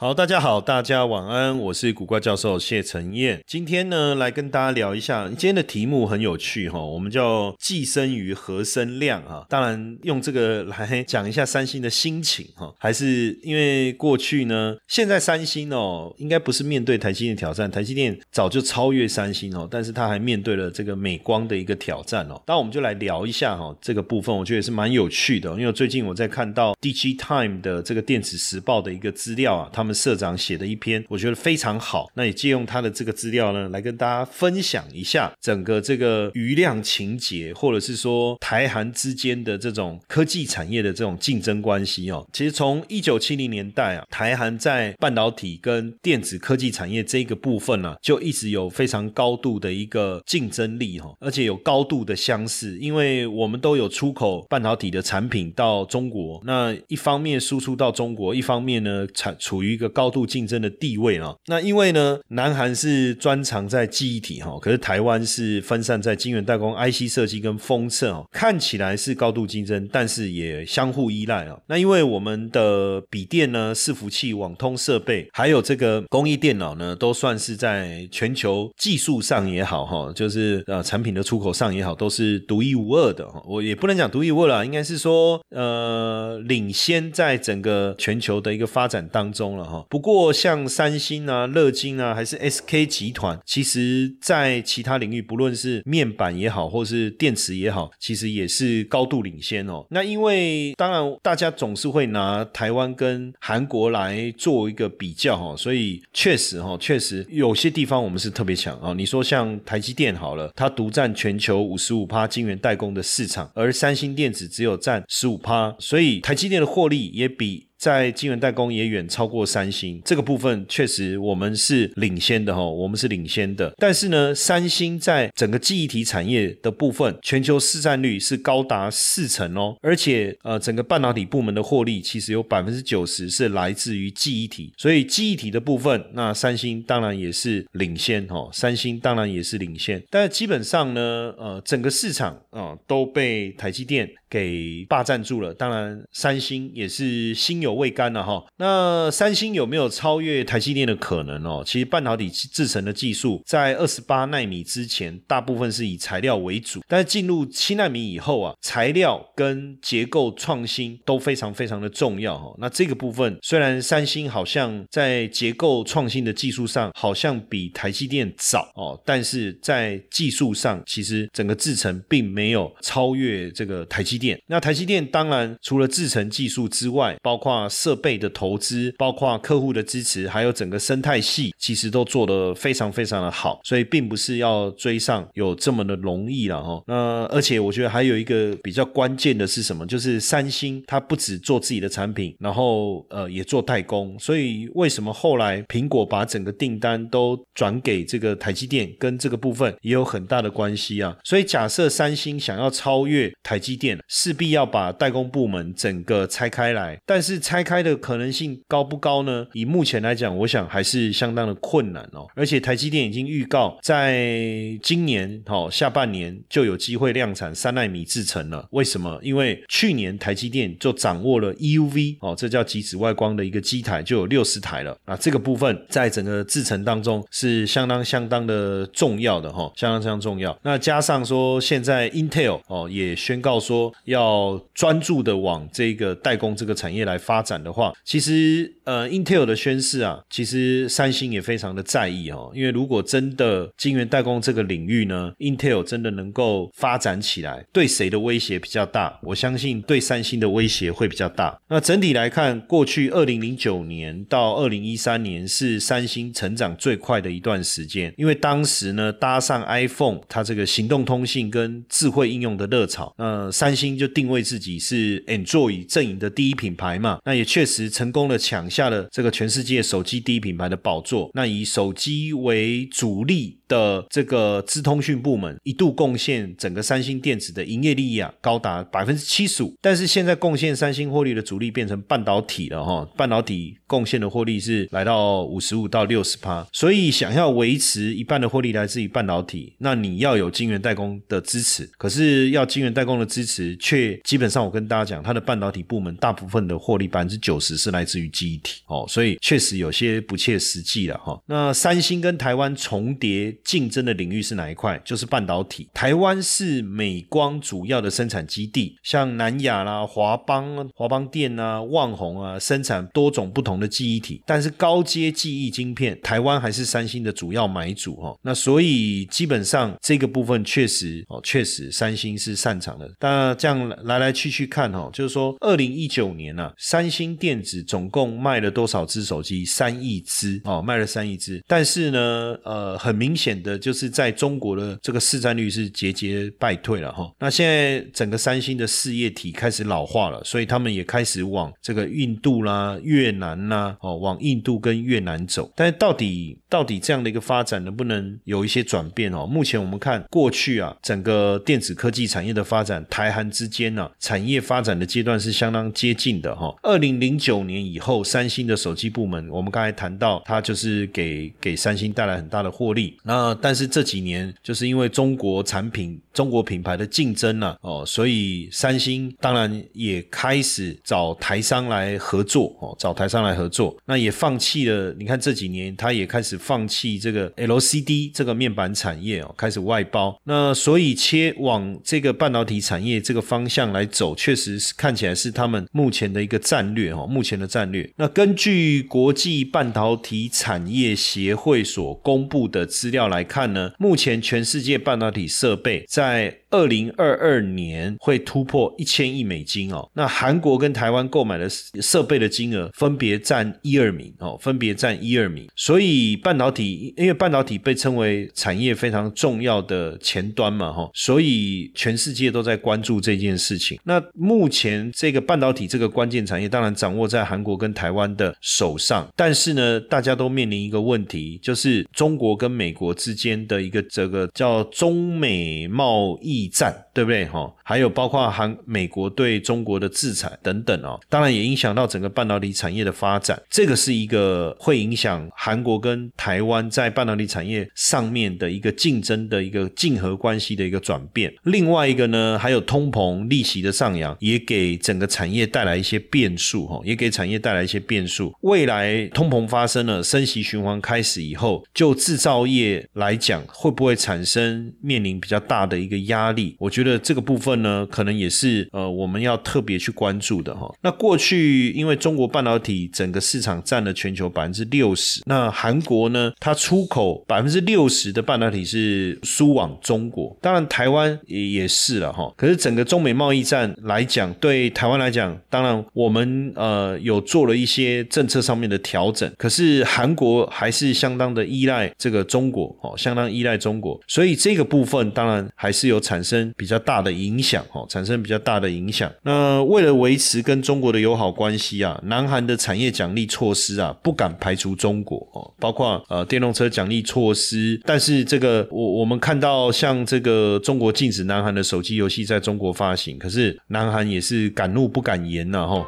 好，大家好，大家晚安，我是古怪教授谢承彦。今天呢，来跟大家聊一下，今天的题目很有趣哈，我们叫寄生于和生量啊。当然，用这个来讲一下三星的心情哈，还是因为过去呢，现在三星哦，应该不是面对台积电挑战，台积电早就超越三星哦，但是他还面对了这个美光的一个挑战哦。那我们就来聊一下哈，这个部分我觉得也是蛮有趣的，因为最近我在看到 DG Time 的这个电子时报的一个资料啊，他们。社长写的一篇，我觉得非常好。那也借用他的这个资料呢，来跟大家分享一下整个这个余量情节，或者是说台韩之间的这种科技产业的这种竞争关系哦。其实从一九七零年代啊，台韩在半导体跟电子科技产业这个部分呢，就一直有非常高度的一个竞争力哈，而且有高度的相似，因为我们都有出口半导体的产品到中国，那一方面输出到中国，一方面呢产处于。一个高度竞争的地位啊，那因为呢，南韩是专长在记忆体哈，可是台湾是分散在晶圆代工、IC 设计跟封测哦，看起来是高度竞争，但是也相互依赖啊。那因为我们的笔电呢、伺服器、网通设备，还有这个工艺电脑呢，都算是在全球技术上也好哈，就是呃产品的出口上也好，都是独一无二的哈。我也不能讲独一无二了，应该是说呃领先在整个全球的一个发展当中了。不过像三星啊、乐金啊，还是 SK 集团，其实在其他领域，不论是面板也好，或是电池也好，其实也是高度领先哦。那因为当然大家总是会拿台湾跟韩国来做一个比较哈，所以确实哈，确实有些地方我们是特别强啊。你说像台积电好了，它独占全球五十五趴晶圆代工的市场，而三星电子只有占十五趴，所以台积电的获利也比。在晶圆代工也远超过三星，这个部分确实我们是领先的哈，我们是领先的。但是呢，三星在整个记忆体产业的部分，全球市占率是高达四成哦，而且呃，整个半导体部门的获利其实有百分之九十是来自于记忆体，所以记忆体的部分，那三星当然也是领先哈，三星当然也是领先，但是基本上呢，呃，整个市场啊都被台积电给霸占住了，当然三星也是心有。有未干了哈，那三星有没有超越台积电的可能哦？其实半导体制成的技术在二十八纳米之前，大部分是以材料为主，但是进入七纳米以后啊，材料跟结构创新都非常非常的重要哈。那这个部分虽然三星好像在结构创新的技术上好像比台积电早哦，但是在技术上其实整个制程并没有超越这个台积电。那台积电当然除了制程技术之外，包括啊设备的投资，包括客户的支持，还有整个生态系，其实都做得非常非常的好，所以并不是要追上有这么的容易了哈。那而且我觉得还有一个比较关键的是什么？就是三星它不止做自己的产品，然后呃也做代工，所以为什么后来苹果把整个订单都转给这个台积电，跟这个部分也有很大的关系啊。所以假设三星想要超越台积电，势必要把代工部门整个拆开来，但是。拆开的可能性高不高呢？以目前来讲，我想还是相当的困难哦。而且台积电已经预告，在今年哦下半年就有机会量产三纳米制程了。为什么？因为去年台积电就掌握了 EUV 哦，这叫极紫外光的一个机台就有六十台了啊。这个部分在整个制程当中是相当相当的重要的哈，相当相当重要。那加上说现在 Intel 哦也宣告说要专注的往这个代工这个产业来发。发展的话，其实呃，Intel 的宣示啊，其实三星也非常的在意哦，因为如果真的晶圆代工这个领域呢，Intel 真的能够发展起来，对谁的威胁比较大？我相信对三星的威胁会比较大。那整体来看，过去二零零九年到二零一三年是三星成长最快的一段时间，因为当时呢搭上 iPhone 它这个行动通信跟智慧应用的热潮，那三星就定位自己是 Android 阵营的第一品牌嘛，那也确实成功的抢下了这个全世界手机第一品牌的宝座。那以手机为主力的这个资通讯部门，一度贡献整个三星电子的营业利益啊，高达百分之七十五。但是现在贡献三星获利的主力变成半导体了哈，半导体贡献的获利是来到五十五到六十趴。所以想要维持一半的获利来自于半导体，那你要有晶圆代工的支持。可是要晶圆代工的支持，却基本上我跟大家讲，它的半导体部门大部分的获利百分之九十是来自于记忆体哦，所以确实有些不切实际了哈。那三星跟台湾重叠竞争的领域是哪一块？就是半导体。台湾是美光主要的生产基地，像南亚啦、华邦、华邦电啊、旺宏啊，生产多种不同的记忆体。但是高阶记忆晶片，台湾还是三星的主要买主哈。那所以基本上这个部分确实哦，确实三星是擅长的。那这样来来去去看哈，就是说二零一九年呢，三星电子总共卖了多少只手机？三亿只哦，卖了三亿只。但是呢，呃，很明显显的就是在中国的这个市占率是节节败退了哈。那现在整个三星的事业体开始老化了，所以他们也开始往这个印度啦、越南啦哦，往印度跟越南走。但是到底到底这样的一个发展能不能有一些转变哦？目前我们看过去啊，整个电子科技产业的发展，台韩之间呢，产业发展的阶段是相当接近的哈。二零零九年以后，三星的手机部门，我们刚才谈到，它就是给给三星带来很大的获利。那呃但是这几年，就是因为中国产品、中国品牌的竞争呢，哦，所以三星当然也开始找台商来合作哦，找台商来合作，那也放弃了。你看这几年，它也开始放弃这个 LCD 这个面板产业哦，开始外包。那所以切往这个半导体产业这个方向来走，确实是看起来是他们目前的一个战略哦，目前的战略。那根据国际半导体产业协会所公布的资料来看呢，目前全世界半导体设备在二零二二年会突破一千亿美金哦。那韩国跟台湾购买的设备的金额分别占一二名哦，分别占一二名。所以半导体，因为半导体被称为产业非常重要的前端嘛哈，所以全世界都在关注这件事情。那目前这个半导体这个关键产业，当然掌握在韩国跟台湾的手上，但是呢，大家都面临一个问题，就是中国跟美国之间的一个这个叫中美贸易。战对不对哈？还有包括韩美国对中国的制裁等等哦，当然也影响到整个半导体产业的发展。这个是一个会影响韩国跟台湾在半导体产业上面的一个竞争的一个竞合关系的一个转变。另外一个呢，还有通膨、利息的上扬，也给整个产业带来一些变数哈，也给产业带来一些变数。未来通膨发生了，升息循环开始以后，就制造业来讲，会不会产生面临比较大的一个压？力，我觉得这个部分呢，可能也是呃我们要特别去关注的哈。那过去因为中国半导体整个市场占了全球百分之六十，那韩国呢，它出口百分之六十的半导体是输往中国，当然台湾也也是了哈。可是整个中美贸易战来讲，对台湾来讲，当然我们呃有做了一些政策上面的调整，可是韩国还是相当的依赖这个中国哦，相当依赖中国，所以这个部分当然还是有产。生比较大的影响，哦，产生比较大的影响。那为了维持跟中国的友好关系啊，南韩的产业奖励措施啊，不敢排除中国哦，包括呃电动车奖励措施。但是这个我我们看到，像这个中国禁止南韩的手机游戏在中国发行，可是南韩也是敢怒不敢言呐，哈。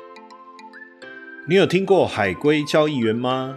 你有听过海龟交易员吗？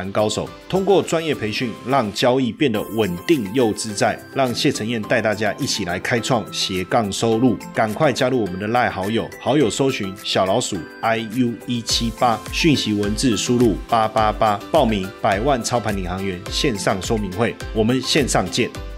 盘高手通过专业培训，让交易变得稳定又自在。让谢承彦带大家一起来开创斜杠收入，赶快加入我们的赖好友，好友搜寻小老鼠 i u 一七八，讯息文字输入八八八，报名百万操盘领航员线上说明会，我们线上见。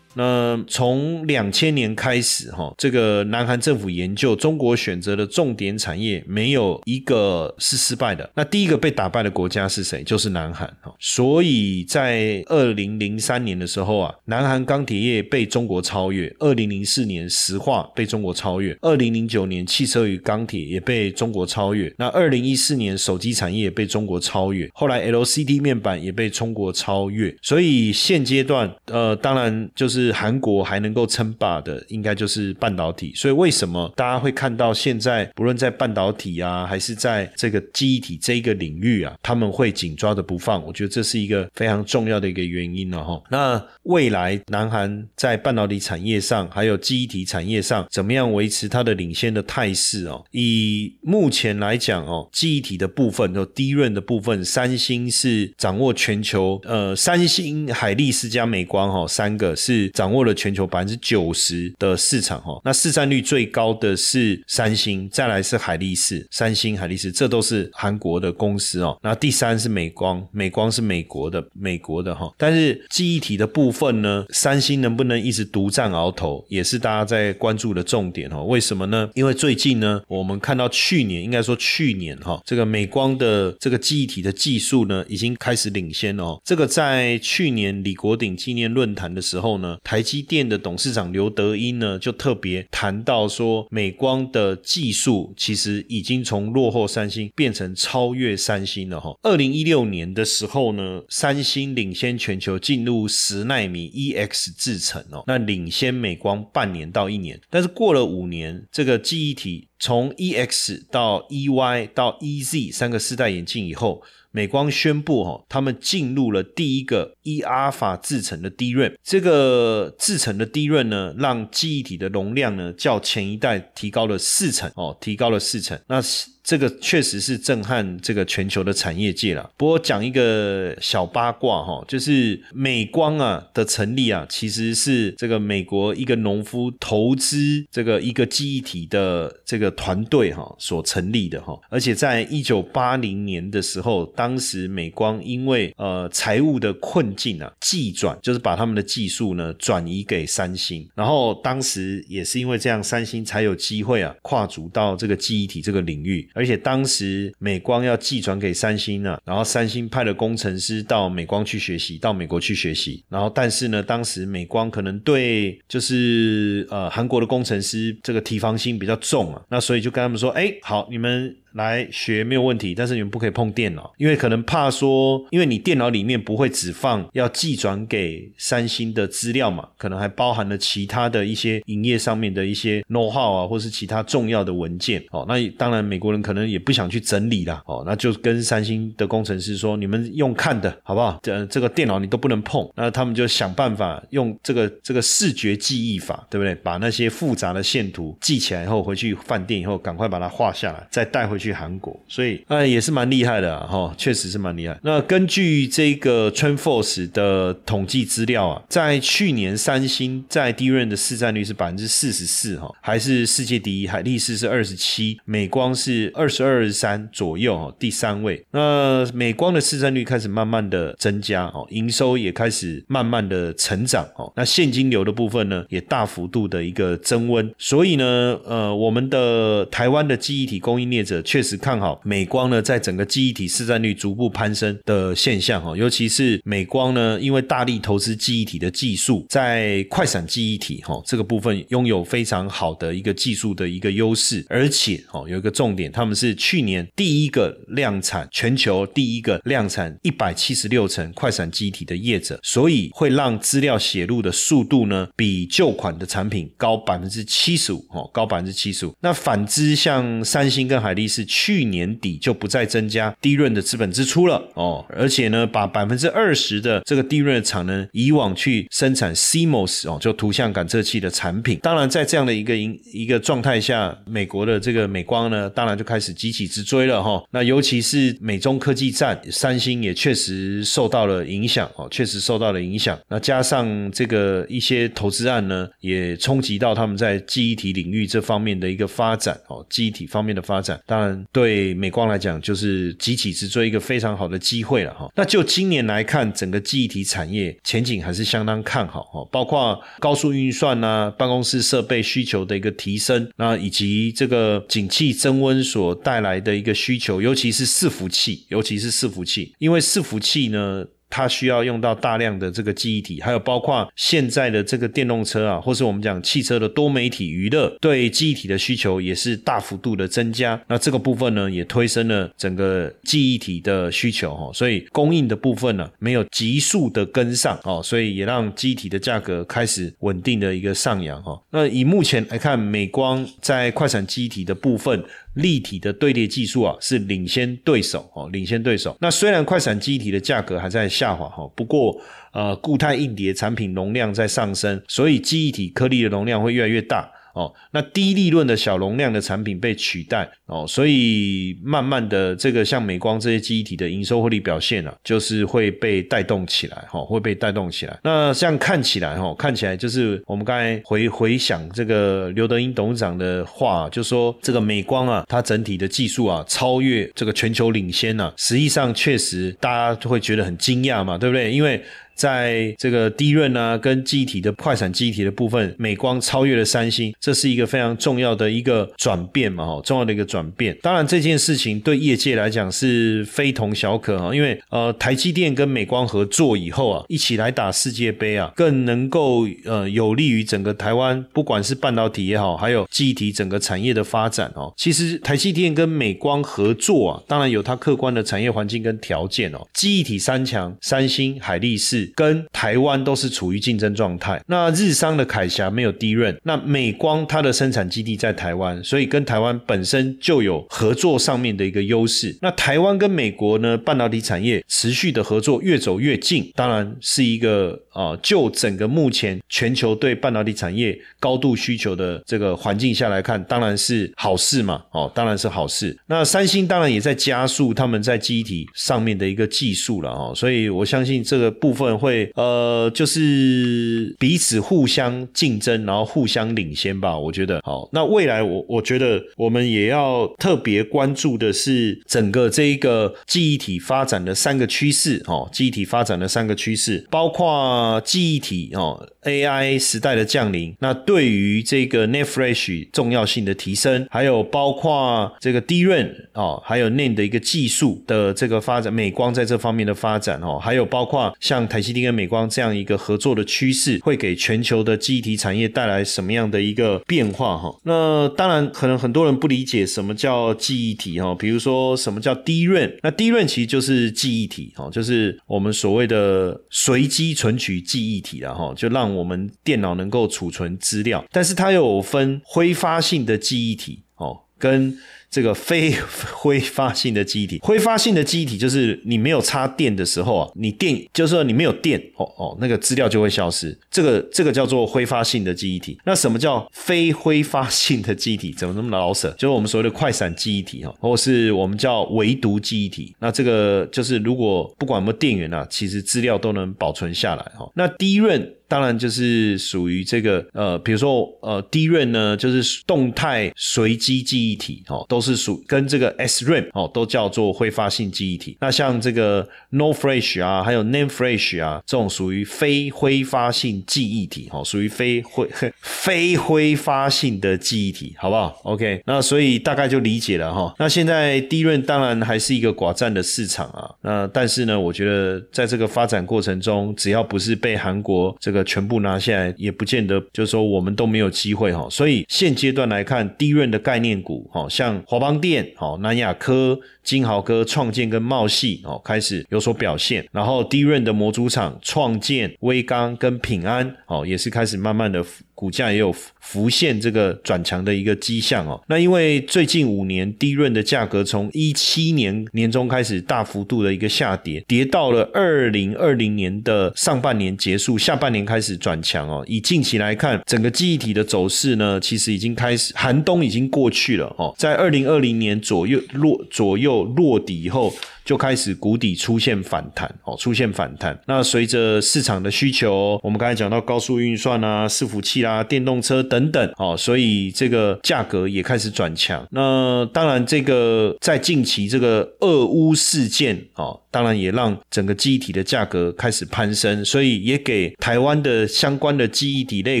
那从两千年开始，哈，这个南韩政府研究中国选择的重点产业，没有一个是失败的。那第一个被打败的国家是谁？就是南韩，哈。所以在二零零三年的时候啊，南韩钢铁业被中国超越；二零零四年石化被中国超越；二零零九年汽车与钢铁也被中国超越。那二零一四年手机产业被中国超越，后来 LCD 面板也被中国超越。所以现阶段，呃，当然就是。是韩国还能够称霸的，应该就是半导体。所以为什么大家会看到现在不论在半导体啊，还是在这个记忆体这一个领域啊，他们会紧抓着不放？我觉得这是一个非常重要的一个原因了哈。那未来南韩在半导体产业上，还有记忆体产业上，怎么样维持它的领先的态势哦？以目前来讲哦，记忆体的部分就低润的部分，三星是掌握全球呃，三星、海力士加美光哈，三个是。掌握了全球百分之九十的市场哈，那市占率最高的是三星，再来是海力士，三星、海力士这都是韩国的公司哦。那第三是美光，美光是美国的，美国的哈。但是记忆体的部分呢，三星能不能一直独占鳌头，也是大家在关注的重点哦。为什么呢？因为最近呢，我们看到去年，应该说去年哈，这个美光的这个记忆体的技术呢，已经开始领先哦。这个在去年李国鼎纪念论坛的时候呢。台积电的董事长刘德英呢，就特别谈到说，美光的技术其实已经从落后三星变成超越三星了哈。二零一六年的时候呢，三星领先全球进入十纳米 EX 制程哦，那领先美光半年到一年。但是过了五年，这个记忆体从 EX 到 EY 到 EZ 三个四代眼镜以后。美光宣布，哈，他们进入了第一个 E 阿尔法制成的低润，这个制成的低润呢，让记忆体的容量呢，较前一代提高了四成，哦，提高了四成，那。这个确实是震撼这个全球的产业界了。不过讲一个小八卦哈，就是美光啊的成立啊，其实是这个美国一个农夫投资这个一个记忆体的这个团队哈所成立的哈。而且在一九八零年的时候，当时美光因为呃财务的困境啊，技转就是把他们的技术呢转移给三星，然后当时也是因为这样，三星才有机会啊跨足到这个记忆体这个领域。而且当时美光要寄转给三星呢，然后三星派了工程师到美光去学习，到美国去学习。然后但是呢，当时美光可能对就是呃韩国的工程师这个提防心比较重啊，那所以就跟他们说，哎，好，你们。来学没有问题，但是你们不可以碰电脑，因为可能怕说，因为你电脑里面不会只放要寄转给三星的资料嘛，可能还包含了其他的一些营业上面的一些 know how 啊，或是其他重要的文件哦。那当然美国人可能也不想去整理啦，哦，那就跟三星的工程师说，你们用看的好不好？这这个电脑你都不能碰，那他们就想办法用这个这个视觉记忆法，对不对？把那些复杂的线图记起来以后，回去饭店以后赶快把它画下来，再带回去。去韩国，所以呃也是蛮厉害的哈，确实是蛮厉害。那根据这个 TrendForce 的统计资料啊，在去年三星在第一任的市占率是百分之四十四哈，还是世界第一，海力士是二十七，美光是二十二三左右哈，第三位。那美光的市占率开始慢慢的增加哦，营收也开始慢慢的成长哦，那现金流的部分呢也大幅度的一个增温，所以呢呃我们的台湾的记忆体供应链者。确实看好美光呢，在整个记忆体市占率逐步攀升的现象哈，尤其是美光呢，因为大力投资记忆体的技术，在快闪记忆体哈这个部分拥有非常好的一个技术的一个优势，而且哦有一个重点，他们是去年第一个量产全球第一个量产一百七十六层快闪记忆体的业者，所以会让资料写入的速度呢比旧款的产品高百分之七十五哦，高百分之七十五。那反之，像三星跟海力士去年底就不再增加低润的资本支出了哦，而且呢，把百分之二十的这个低润的产能以往去生产 CMOS 哦，就图像感测器的产品。当然，在这样的一个一一个状态下，美国的这个美光呢，当然就开始急起直追了哈。那尤其是美中科技战，三星也确实受到了影响哦，确实受到了影响。那加上这个一些投资案呢，也冲击到他们在记忆体领域这方面的一个发展哦，记忆体方面的发展，当然对美光来讲就是集体直追一个非常好的机会了哈。那就今年来看，整个记忆体产业前景还是相当看好哈，包括高速运算呐、办公室设备需求的一个提升，那以及这个景气增温所带来的一个需求，尤其是伺服器，尤其是伺服器，因为伺服器呢。它需要用到大量的这个记忆体，还有包括现在的这个电动车啊，或是我们讲汽车的多媒体娱乐，对记忆体的需求也是大幅度的增加。那这个部分呢，也推升了整个记忆体的需求哈，所以供应的部分呢，没有急速的跟上哦，所以也让记忆体的价格开始稳定的一个上扬哈。那以目前来看，美光在快闪记忆体的部分。立体的堆叠技术啊，是领先对手哦，领先对手。那虽然快闪记忆体的价格还在下滑哈，不过呃，固态硬碟产品容量在上升，所以记忆体颗粒的容量会越来越大。哦，那低利润的小容量的产品被取代哦，所以慢慢的这个像美光这些记忆体的营收获利表现啊，就是会被带动起来哈，会被带动起来。那这样看起来哈，看起来就是我们刚才回回想这个刘德英董事长的话，就说这个美光啊，它整体的技术啊超越这个全球领先啊，实际上确实大家就会觉得很惊讶嘛，对不对？因为在这个低润啊，跟记忆体的快闪记忆体的部分，美光超越了三星，这是一个非常重要的一个转变嘛，哈，重要的一个转变。当然，这件事情对业界来讲是非同小可哈，因为呃，台积电跟美光合作以后啊，一起来打世界杯啊，更能够呃有利于整个台湾，不管是半导体也好，还有记忆体整个产业的发展哦。其实台积电跟美光合作啊，当然有它客观的产业环境跟条件哦。记忆体三强，三星、海力士。跟台湾都是处于竞争状态。那日商的凯霞没有低润，那美光它的生产基地在台湾，所以跟台湾本身就有合作上面的一个优势。那台湾跟美国呢，半导体产业持续的合作越走越近，当然是一个啊，就整个目前全球对半导体产业高度需求的这个环境下来看，当然是好事嘛。哦，当然是好事。那三星当然也在加速他们在机体上面的一个技术了哦，所以我相信这个部分。会呃，就是彼此互相竞争，然后互相领先吧。我觉得好。那未来我我觉得我们也要特别关注的是整个这一个记忆体发展的三个趋势哦。记忆体发展的三个趋势，包括记忆体哦，AI 时代的降临，那对于这个 n e t Flash 重要性的提升，还有包括这个 DRAM 哦，还有 N 的一个技术的这个发展，美光在这方面的发展哦，还有包括像台西电跟美光这样一个合作的趋势，会给全球的记忆体产业带来什么样的一个变化哈？那当然，可能很多人不理解什么叫记忆体哈，比如说什么叫 DRAM，那 DRAM 其实就是记忆体哈，就是我们所谓的随机存取记忆体了哈，就让我们电脑能够储存资料，但是它有分挥发性的记忆体哦，跟这个非挥发性的记忆体，挥发性的记忆体就是你没有插电的时候啊，你电就是说你没有电哦哦，那个资料就会消失。这个这个叫做挥发性的记忆体。那什么叫非挥发性的记忆体？怎么那么老舍？就是我们所谓的快闪记忆体哈，或是我们叫唯独记忆体。那这个就是如果不管有没有电源啊，其实资料都能保存下来哈。那低润当然就是属于这个呃，比如说呃低润呢，就是动态随机记忆体哦，都。是属跟这个 SRAM 哦，都叫做挥发性记忆体。那像这个 n o f r e s h 啊，还有 n a m e f r e s h 啊，这种属于非挥发性记忆体，哦，属于非挥 非挥发性的记忆体，好不好？OK，那所以大概就理解了哈。那现在低润当然还是一个寡占的市场啊，那但是呢，我觉得在这个发展过程中，只要不是被韩国这个全部拿下来，也不见得就是说我们都没有机会哈。所以现阶段来看，低润的概念股，哈，像华邦电、哈南亚科。金豪科、创建跟茂系哦开始有所表现，然后低润的模组厂创建、威刚跟平安哦也是开始慢慢的股价也有浮现这个转强的一个迹象哦。那因为最近五年低润的价格从一七年年中开始大幅度的一个下跌，跌到了二零二零年的上半年结束，下半年开始转强哦。以近期来看，整个记忆体的走势呢，其实已经开始寒冬已经过去了哦，在二零二零年左右落左右。落底以后。就开始谷底出现反弹哦，出现反弹。那随着市场的需求，我们刚才讲到高速运算啊、伺服器啦、电动车等等哦，所以这个价格也开始转强。那当然，这个在近期这个俄乌事件哦，当然也让整个记忆体的价格开始攀升，所以也给台湾的相关的记忆体类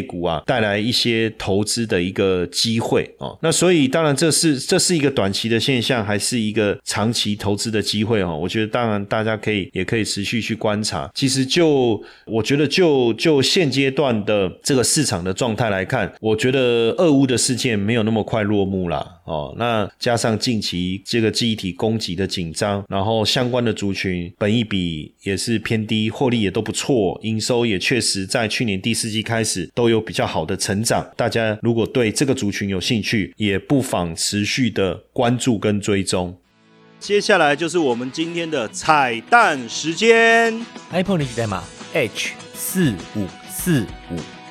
股啊带来一些投资的一个机会哦。那所以当然这是这是一个短期的现象，还是一个长期投资的机会？会哦，我觉得当然大家可以也可以持续去观察。其实就我觉得就就现阶段的这个市场的状态来看，我觉得俄乌的事件没有那么快落幕啦。哦。那加上近期这个记忆体供给的紧张，然后相关的族群本益比也是偏低，获利也都不错，营收也确实在去年第四季开始都有比较好的成长。大家如果对这个族群有兴趣，也不妨持续的关注跟追踪。接下来就是我们今天的彩蛋时间，iPhone 的代码 H 四五四五。